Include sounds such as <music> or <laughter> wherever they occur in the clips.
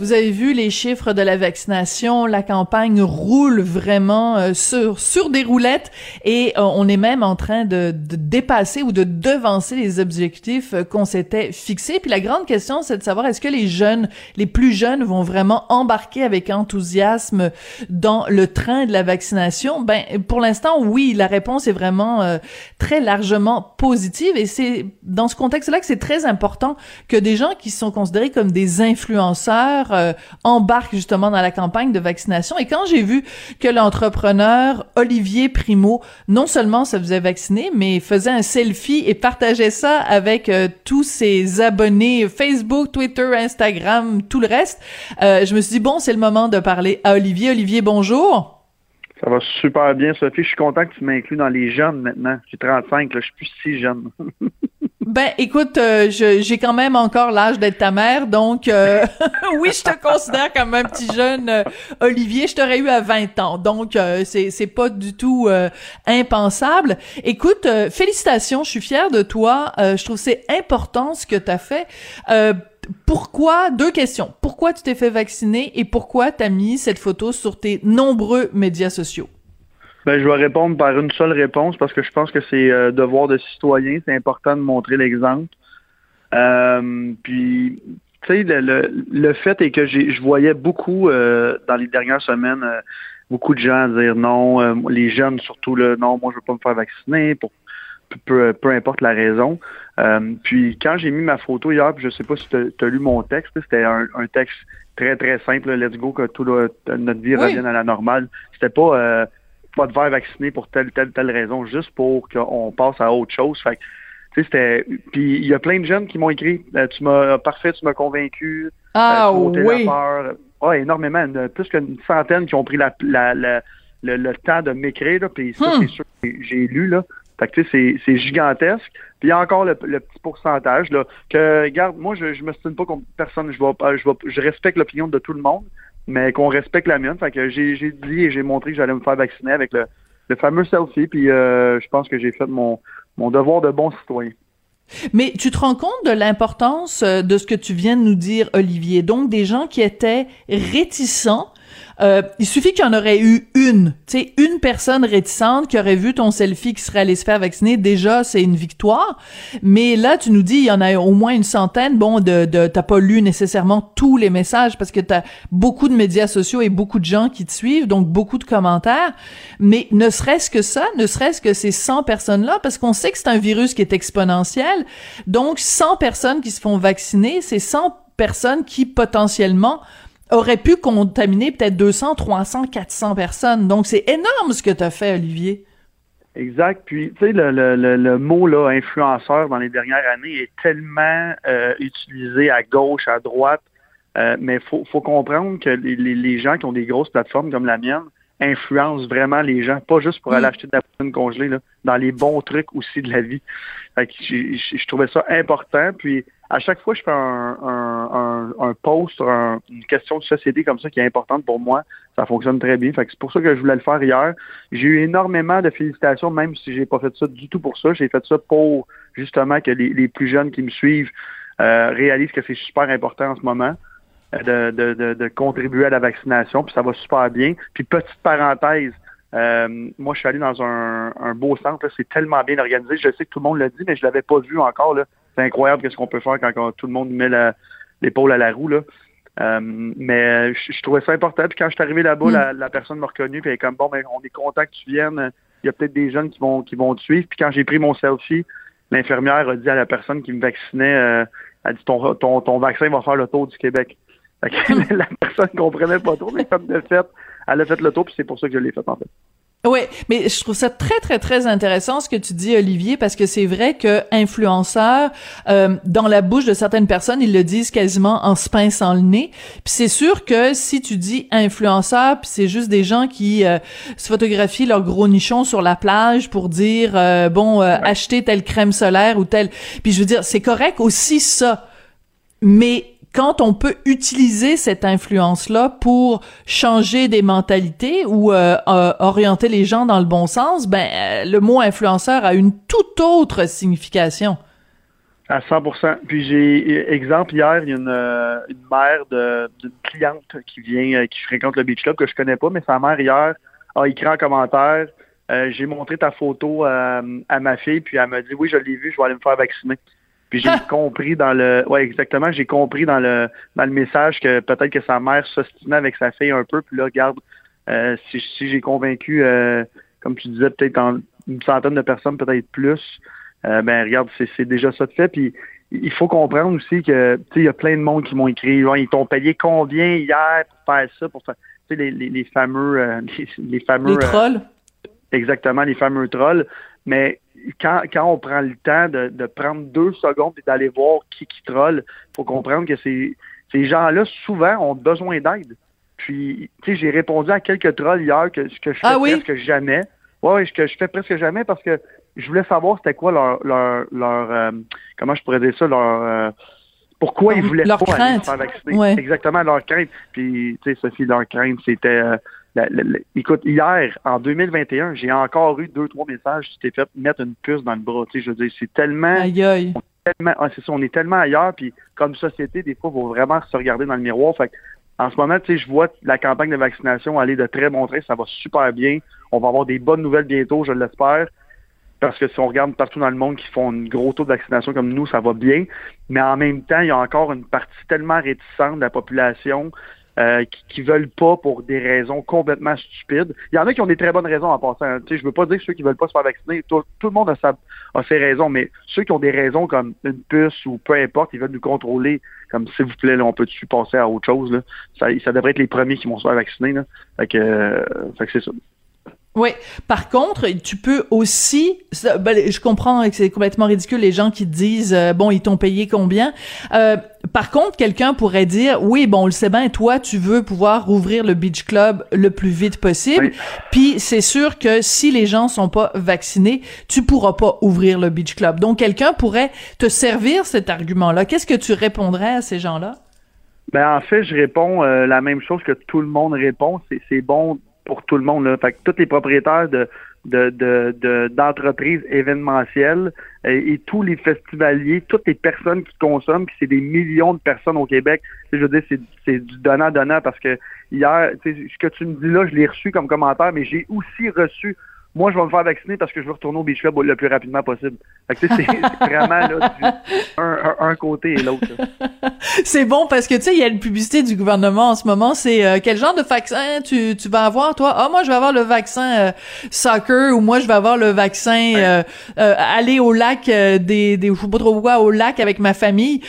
Vous avez vu les chiffres de la vaccination, la campagne roule vraiment euh, sur sur des roulettes et euh, on est même en train de, de, dépasser ou de devancer les objectifs euh, qu'on s'était fixés. Puis la grande question, c'est de savoir est-ce que les jeunes, les plus jeunes, vont vraiment embarquer avec enthousiasme dans le train de la vaccination? Ben pour l'instant, oui. La réponse est vraiment très largement positive et c'est dans ce contexte-là que c'est très important que des gens qui sont considérés comme des influenceurs euh, embarque justement dans la campagne de vaccination. Et quand j'ai vu que l'entrepreneur Olivier Primo non seulement se faisait vacciner, mais faisait un selfie et partageait ça avec euh, tous ses abonnés Facebook, Twitter, Instagram, tout le reste, euh, je me suis dit bon, c'est le moment de parler à Olivier. Olivier, bonjour. Ça va super bien, Sophie. Je suis content que tu m'inclues dans les jeunes maintenant. J'ai 35, là, je suis plus si jeune. <laughs> Ben, écoute, euh, j'ai quand même encore l'âge d'être ta mère, donc euh, <laughs> oui, je te considère comme un petit jeune euh, Olivier. Je t'aurais eu à 20 ans, donc c'est c'est pas du tout impensable. Écoute, félicitations, je suis fière de toi. je trouve c'est important ce que tu as fait. Pourquoi deux questions Pourquoi tu t'es fait vacciner et pourquoi t'as mis cette photo sur tes nombreux médias sociaux? Ben, je vais répondre par une seule réponse parce que je pense que c'est euh, devoir de citoyen. C'est important de montrer l'exemple. Euh, puis, tu sais, le, le, fait est que je voyais beaucoup euh, dans les dernières semaines beaucoup de gens dire non, les jeunes surtout, là, non, moi je veux pas me faire vacciner pour peu, peu importe la raison. puis quand j'ai mis ma photo hier, je sais pas si tu as, lu mon texte, c'était un, texte très très simple, let's go, que tout notre vie revienne à la normale. C'était pas pas de faire vacciner pour telle, telle, telle raison, juste pour qu'on passe à autre chose. Fait tu c'était. Puis il y a plein de jeunes qui m'ont écrit euh, Tu m'as parfait, tu m'as convaincu. Euh, ah oui. Ah, énormément. Plus qu'une centaine qui ont pris la, la, le, le, temps de m'écrire. Puis ça, hmm. c'est sûr que j'ai lu. Là. Fait que c'est gigantesque. Puis il y a encore le, petit pourcentage là, que, regarde, moi, je, je me souviens pas comme personne, je vais, je, vais, je respecte l'opinion de tout le monde, mais qu'on respecte la mienne. Fait que j'ai dit et j'ai montré que j'allais me faire vacciner avec le, fameux selfie, puis euh, je pense que j'ai fait mon, mon devoir de bon citoyen. Mais tu te rends compte de l'importance euh, de ce que tu viens de nous dire, Olivier? Donc, des gens qui étaient réticents euh, il suffit qu'il y en aurait eu une, tu sais, une personne réticente qui aurait vu ton selfie qui serait allé se faire vacciner. Déjà, c'est une victoire. Mais là, tu nous dis, il y en a au moins une centaine. Bon, de, de t'as pas lu nécessairement tous les messages parce que t'as beaucoup de médias sociaux et beaucoup de gens qui te suivent, donc beaucoup de commentaires. Mais ne serait-ce que ça, ne serait-ce que ces 100 personnes-là, parce qu'on sait que c'est un virus qui est exponentiel. Donc, 100 personnes qui se font vacciner, c'est 100 personnes qui potentiellement aurait pu contaminer peut-être 200, 300, 400 personnes. Donc, c'est énorme ce que tu as fait, Olivier. Exact. Puis, tu sais, le, le, le, mot là, influenceur dans les dernières années est tellement euh, utilisé à gauche, à droite. Euh, mais il faut, faut, comprendre que les, les, gens qui ont des grosses plateformes comme la mienne influencent vraiment les gens, pas juste pour aller mm. acheter de la poutine congelée, là, dans les bons trucs aussi de la vie. Fait que je, je trouvais ça important. Puis, à chaque fois que je fais un, un, un, post sur une question de société comme ça qui est importante pour moi, ça fonctionne très bien. Fait c'est pour ça que je voulais le faire hier. J'ai eu énormément de félicitations, même si j'ai pas fait ça du tout pour ça. J'ai fait ça pour justement que les, les plus jeunes qui me suivent euh, réalisent que c'est super important en ce moment. Euh, de, de, de, contribuer à la vaccination, puis ça va super bien. Puis petite parenthèse, euh, moi je suis allé dans un, un beau centre, c'est tellement bien organisé. Je sais que tout le monde l'a dit, mais je l'avais pas vu encore. Là c'est incroyable qu'est-ce qu'on peut faire quand, tout le monde met l'épaule à la roue. Là. Euh, mais je, trouvais ça important. Puis quand je suis arrivé là-bas, mm. la, personne m'a reconnu. Puis elle est comme bon, ben, on est content que tu viennes. Il y a peut-être des jeunes qui vont qui vont te suivre. Puis quand j'ai pris mon selfie, l'infirmière a dit à la personne qui me vaccinait, euh, elle a dit ton, ton, ton vaccin va faire le tour du Québec. <laughs> la personne comprenait pas trop, mais comme de fait, elle a fait le tour, puis c'est pour ça que je l'ai fait en fait. Oui, mais je trouve ça très très très intéressant ce que tu dis Olivier parce que c'est vrai que influenceur euh, dans la bouche de certaines personnes ils le disent quasiment en se pinçant le nez. Puis c'est sûr que si tu dis influenceur puis c'est juste des gens qui euh, se photographient leur gros nichon sur la plage pour dire euh, bon acheter telle crème solaire ou telle. Puis je veux dire c'est correct aussi ça. Mais quand on peut utiliser cette influence-là pour changer des mentalités ou euh, euh, orienter les gens dans le bon sens, ben euh, le mot influenceur a une toute autre signification. À 100% Puis j'ai exemple hier, il y a une, mère d'une cliente qui vient, qui fréquente le Beach Club que je connais pas, mais sa mère hier a écrit en commentaire. j'ai montré ta photo à ma fille, puis elle m'a dit oui, je l'ai vu, je vais aller me faire vacciner. Puis j'ai <laughs> compris dans le ouais exactement, j'ai compris dans le dans le message que peut-être que sa mère s'ostinait avec sa fille un peu, puis là regarde euh, si, si j'ai convaincu euh, comme tu disais peut-être une centaine de personnes peut-être plus, euh, ben regarde c'est déjà ça de fait. Puis il faut comprendre aussi que tu sais il y a plein de monde qui m'ont écrit ils t'ont payé combien hier pour faire ça pour faire tu sais les, les, les fameux <laughs> les, fameux les trolls. exactement les fameux trolls. Mais quand, quand on prend le temps de, de prendre deux secondes et d'aller voir qui qui troll, faut comprendre que ces, ces gens-là, souvent, ont besoin d'aide. Puis, tu sais, j'ai répondu à quelques trolls hier que, que je fais ah presque jamais. Ouais, ce que je fais presque jamais parce que je voulais savoir c'était quoi leur leur leur euh, comment je pourrais dire ça leur euh, pourquoi ils voulaient leur pas crainte. aller se faire vacciner. Exactement leur crainte. Puis tu sais Sophie leur crainte c'était euh, écoute, hier, en 2021, j'ai encore eu deux, trois messages qui t'es fait mettre une puce dans le bras. Tu sais, je veux dire, c'est tellement. Aïe, aïe. Tellement, c'est ça, on est tellement ailleurs, puis comme société, des fois, il faut vraiment se regarder dans le miroir. Fait en ce moment, tu sais, je vois la campagne de vaccination aller de très bon train, ça va super bien. On va avoir des bonnes nouvelles bientôt, je l'espère. Parce que si on regarde partout dans le monde qui font un gros taux de vaccination comme nous, ça va bien. Mais en même temps, il y a encore une partie tellement réticente de la population euh, qui, veulent pas pour des raisons complètement stupides. Il y en a qui ont des très bonnes raisons en passant. Hein. Je veux pas dire que ceux qui veulent pas se faire vacciner, tout, le monde a, sa, a ses raisons, mais ceux qui ont des raisons comme une puce ou peu importe, ils veulent nous contrôler, comme s'il vous plaît, là, on peut-tu passer à autre chose. Ça, devrait être les premiers qui vont se faire vacciner. Euh, c'est ça. Oui. Par contre, tu peux aussi, ben, je comprends que c'est complètement ridicule les gens qui disent euh, bon ils t'ont payé combien. Euh, par contre, quelqu'un pourrait dire oui bon on le sait bien, toi tu veux pouvoir rouvrir le beach club le plus vite possible. Puis c'est sûr que si les gens sont pas vaccinés, tu pourras pas ouvrir le beach club. Donc quelqu'un pourrait te servir cet argument-là. Qu'est-ce que tu répondrais à ces gens-là? Ben en fait, je réponds euh, la même chose que tout le monde répond. C'est bon pour tout le monde. Là. Fait que tous les propriétaires de d'entreprises événementielles et, tous les festivaliers, toutes les personnes qui consomment, puis c'est des millions de personnes au Québec. Je veux dire, c'est du donnant-donnant parce que hier, ce que tu me dis là, je l'ai reçu comme commentaire, mais j'ai aussi reçu moi, je vais me faire vacciner parce que je veux retourner au Beach Club le plus rapidement possible. c'est vraiment là, <laughs> un, côté et l'autre. c'est bon parce que, tu sais, il y a une publicité du gouvernement en ce moment, c'est euh, quel genre de vaccin tu, tu vas avoir, toi? Ah, moi, je vais avoir le vaccin euh, soccer ou moi, je vais avoir le vaccin euh, aller au lac des, des, je sais pas trop quoi, au lac avec ma famille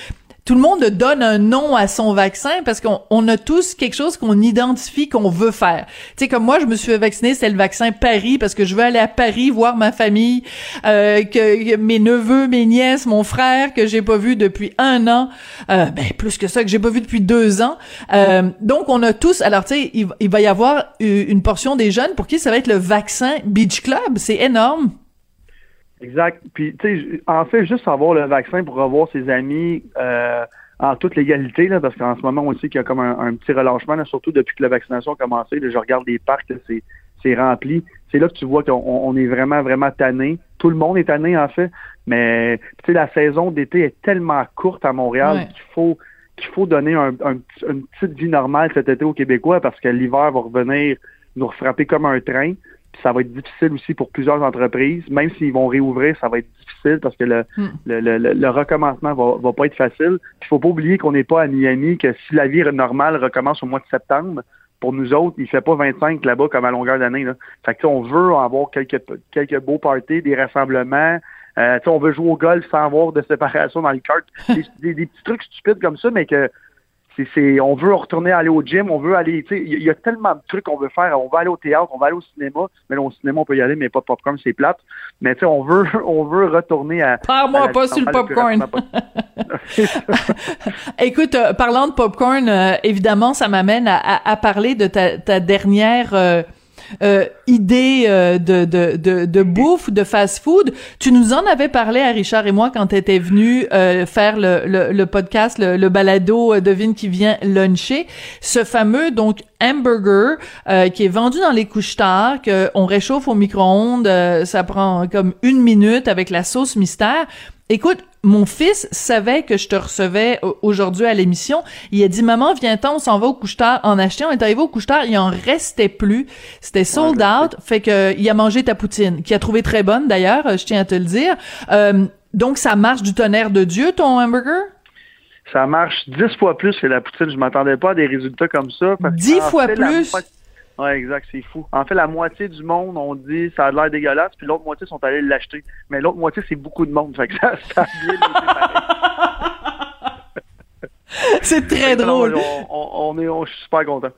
tout le monde donne un nom à son vaccin parce qu'on on a tous quelque chose qu'on identifie qu'on veut faire. Tu sais comme moi je me suis fait c'est le vaccin Paris parce que je veux aller à Paris voir ma famille, euh, que, mes neveux, mes nièces, mon frère que j'ai pas vu depuis un an, euh, ben plus que ça que j'ai pas vu depuis deux ans. Euh, donc on a tous, alors tu sais il, il va y avoir une portion des jeunes pour qui ça va être le vaccin Beach Club, c'est énorme. Exact. Puis, tu sais, en fait, juste avoir le vaccin pour revoir ses amis euh, en toute légalité, là, parce qu'en ce moment, on sait qu'il y a comme un, petit relâchement, surtout depuis que la vaccination a commencé. je regarde les parcs, c'est, c'est rempli. C'est là que tu vois qu'on est vraiment, vraiment tanné. Tout le monde est tanné, en fait. Mais, tu sais, la saison d'été est tellement courte à Montréal qu'il faut qu'il faut donner un, une petite vie normale cet été aux Québécois parce que l'hiver va revenir nous frapper comme un train ça va être difficile aussi pour plusieurs entreprises. Même s'ils vont réouvrir, ça va être difficile parce que le, hmm. le, le, le, recommencement va, va pas être facile. Il faut pas oublier qu'on n'est pas à Miami, que si la vie normale recommence au mois de septembre, pour nous autres, il fait pas 25 là-bas comme à longueur d'année. Là. Fait que on veut avoir quelques quelques beaux parties, des rassemblements. Euh, on veut jouer au golf sans avoir de séparation dans le kart. <laughs> des, des, petits trucs stupides comme ça, mais que c'est, on veut retourner aller au gym, on veut aller, tu sais, il y, a tellement de trucs qu'on veut faire. On va aller au théâtre, on va aller au cinéma. Mais là, au cinéma, on peut y aller, mais pas de popcorn, c'est plate. Mais tu sais, on veut, <laughs> on veut retourner à. Parle-moi pas sur le popcorn. <laughs> Écoute, euh, parlant de popcorn, euh, évidemment, ça m'amène à, à, parler de ta, ta dernière. Euh, euh, idées euh, de, de, de, de bouffe ou de fast-food. Tu nous en avais parlé à Richard et moi quand tu étais venu euh, faire le, le, le podcast, le, le, balado Devine qui vient luncher. Ce fameux donc hamburger qui est vendu dans les couches tard, qu'on réchauffe au micro-ondes, ça prend comme une minute avec la sauce mystère. Écoute, mon fils savait que je te recevais aujourd'hui à l'émission. Il a dit maman viens-t'en, on s'en va au couche-tard en achetant. On est arrivé au couche-tard, il en restait plus. C'était sold out, fait que il a mangé ta poutine, qui a trouvé très bonne d'ailleurs, je tiens à te le dire. Euh, donc ça marche du tonnerre de Dieu ton hamburger? Ça marche dix fois plus que la poutine. Je m'attendais pas à des résultats comme ça. Dix fois plus? Oui, exact, c'est fou. En fait, la moitié du monde ont dit ça a l'air dégueulasse, puis l'autre moitié sont allés l'acheter. Mais l'autre moitié, c'est beaucoup de monde. Fait que ça, ça a bien <laughs> C'est très drôle. On, est, on, je suis super content.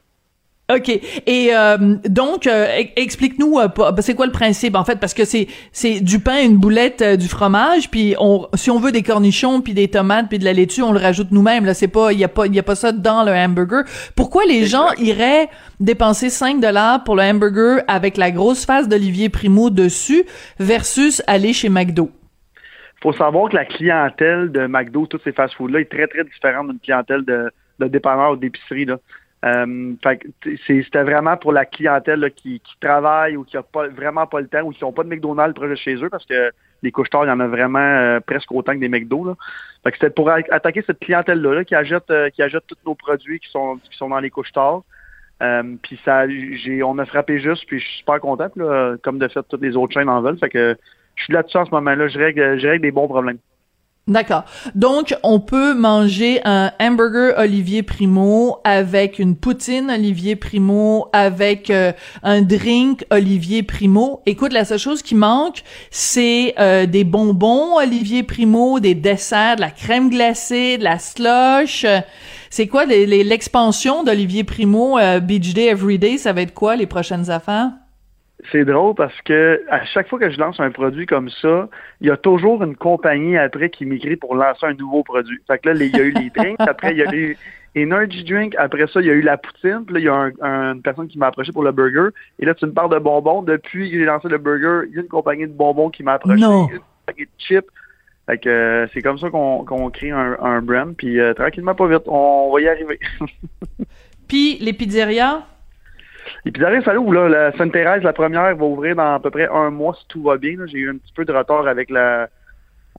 OK. Et euh, donc, euh, explique-nous, euh, c'est quoi le principe en fait? Parce que c'est c'est du pain, une boulette, du fromage, puis on, si on veut des cornichons, puis des tomates, puis de la laitue, on le rajoute nous-mêmes. Là, c'est pas, il y a pas, il y a pas ça dans le hamburger. Pourquoi les gens iraient dépenser 5 dollars pour le hamburger avec la grosse face d'Olivier Primo dessus versus aller chez McDo? Faut savoir que la clientèle de McDo, tous ces fast-foods là, est très très différente d'une clientèle de de dépanneur ou d'épicerie là. Euh, c'était vraiment pour la clientèle qui, travaille ou qui a pas vraiment pas le temps ou qui n'ont pas de McDonald's proche de chez eux parce que les couches il y en a vraiment euh, presque autant que des McDo. Là. Fait que c'était pour attaquer cette clientèle-là qui achète euh, qui tous nos produits qui sont qui sont dans les couches tard. puis ça on a frappé juste, puis je suis super content, comme de fait toutes les autres chaînes en veulent. Fait que je suis là-dessus en ce moment-là, je règle, je règle des bons problèmes. D'accord. Donc, on peut manger un hamburger Olivier Primo avec une poutine Olivier Primo, avec euh, un drink Olivier Primo. Écoute, la seule chose qui manque, c'est euh, des bonbons Olivier Primo, des desserts, de la crème glacée, de la slush. C'est quoi l'expansion d'Olivier Primo euh, Beach Day Everyday? Ça va être quoi les prochaines affaires? C'est drôle parce que à chaque fois que je lance un produit comme ça, il y a toujours une compagnie après qui m'écrit pour lancer un nouveau produit. Fait que là, il y a eu les drinks, <laughs> après il y a eu Energy Drink, après ça, il y a eu la poutine, puis là, il y a une personne qui m'a approché pour le burger. Et là, tu me parles de bonbons. Depuis que j'ai lancé le burger, il y a une compagnie de bonbons qui m'a approché. Non. Une compagnie de chips. Fait que euh, c'est comme ça qu'on crée un, brand. Puis euh, tranquillement, pas vite, on va y arriver. <laughs> puis les pizzerias? Et puis d'arriver ça là, la Sainte-Thérèse, la première, va ouvrir dans à peu près un mois si tout va bien. J'ai eu un petit peu de retard avec la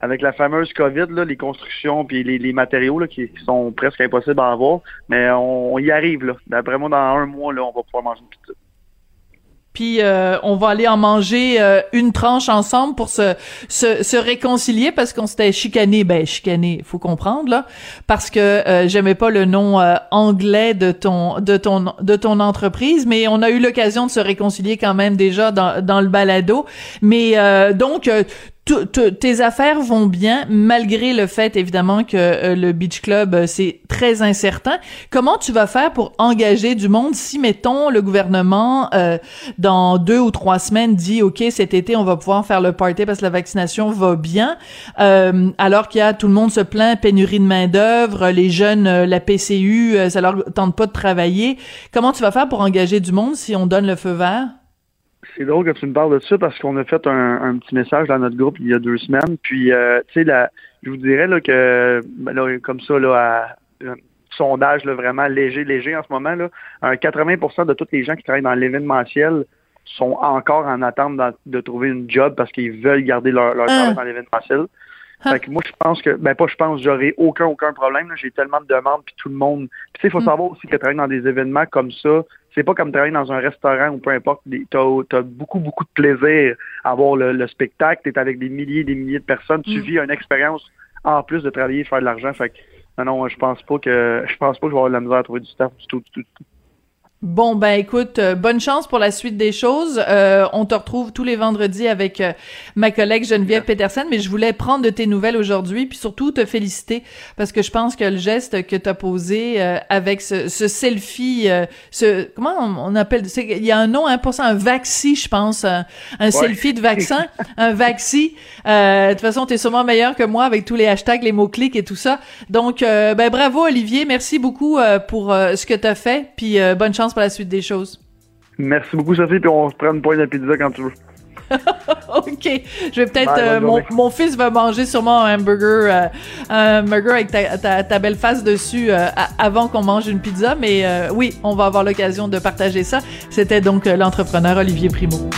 avec la fameuse COVID, là, les constructions puis les, matériaux là, qui, sont presque impossibles à avoir. Mais on, y arrive. D'après moi, dans un mois, là, on va pouvoir manger une pizza puis euh, on va aller en manger euh, une tranche ensemble pour se, se, se réconcilier parce qu'on s'était chicané, ben chicané, faut comprendre là, parce que euh, j'aimais pas le nom anglais de ton de ton de ton entreprise, mais on a eu l'occasion de se réconcilier quand même déjà dans dans le balado. Mais donc tes affaires vont bien malgré le fait évidemment que euh, le beach club euh, c'est très incertain. Comment tu vas faire pour engager du monde? Si mettons le gouvernement euh, dans deux ou trois semaines dit ok cet été on va pouvoir faire le party parce que la vaccination va bien alors qu'il y a tout le monde se plaint pénurie de main d'œuvre les jeunes la PCU ça leur tente pas de travailler. Comment tu vas faire pour engager du monde si on donne le feu vert? C'est drôle que tu me parles de ça parce qu'on a fait un, petit message dans notre groupe il y a deux semaines. Puis, euh, tu sais, je vous dirais là, que, ben comme ça, là, à, un sondage là, vraiment léger, léger en ce moment, là, 80% de tous les gens qui travaillent dans l'événementiel sont encore en attente de, trouver une job parce qu'ils veulent garder leur, leur travail ah. dans l'événementiel. Fait que moi, je pense que, ben pas je pense, j'aurais aucun, aucun problème. J'ai tellement de demandes, puis tout le monde. Puis tu sais, il faut mm. savoir aussi que travailler dans des événements comme ça, c'est pas comme travailler dans un restaurant ou peu importe. T'as as beaucoup, beaucoup de plaisir à voir le, spectacle. T'es avec des milliers et des milliers de personnes. Tu mm. vis une expérience en plus de travailler et faire de l'argent. Fait que non, non, je pense pas que je pense pas que je vais avoir de la misère à trouver du staff du tout, du tout, du tout. Bon ben écoute, euh, bonne chance pour la suite des choses. Euh, on te retrouve tous les vendredis avec euh, ma collègue Geneviève Peterson, mais je voulais prendre de tes nouvelles aujourd'hui, puis surtout te féliciter parce que je pense que le geste que tu as posé avec ce, ce selfie, ce comment on, appelle, il y a un nom hein, pour ça, un vaccin, je pense, un, selfie de vaccin, <laughs> un vaccin. de toute façon, tu es sûrement meilleur que moi avec tous les hashtags, les mots clics et tout ça. Donc ben bravo Olivier, merci beaucoup pour ce que tu as fait, puis bonne chance pour la suite des choses. Merci beaucoup, Sophie, puis on se prend une pointe de pizza quand tu veux. <laughs> ok, je vais peut-être euh, mon, mon, fils va manger sûrement un hamburger, euh, un hamburger avec ta, ta, ta, belle face dessus euh, avant qu'on mange une pizza. Mais oui, on va avoir l'occasion de partager ça. C'était donc l'entrepreneur Olivier Primo.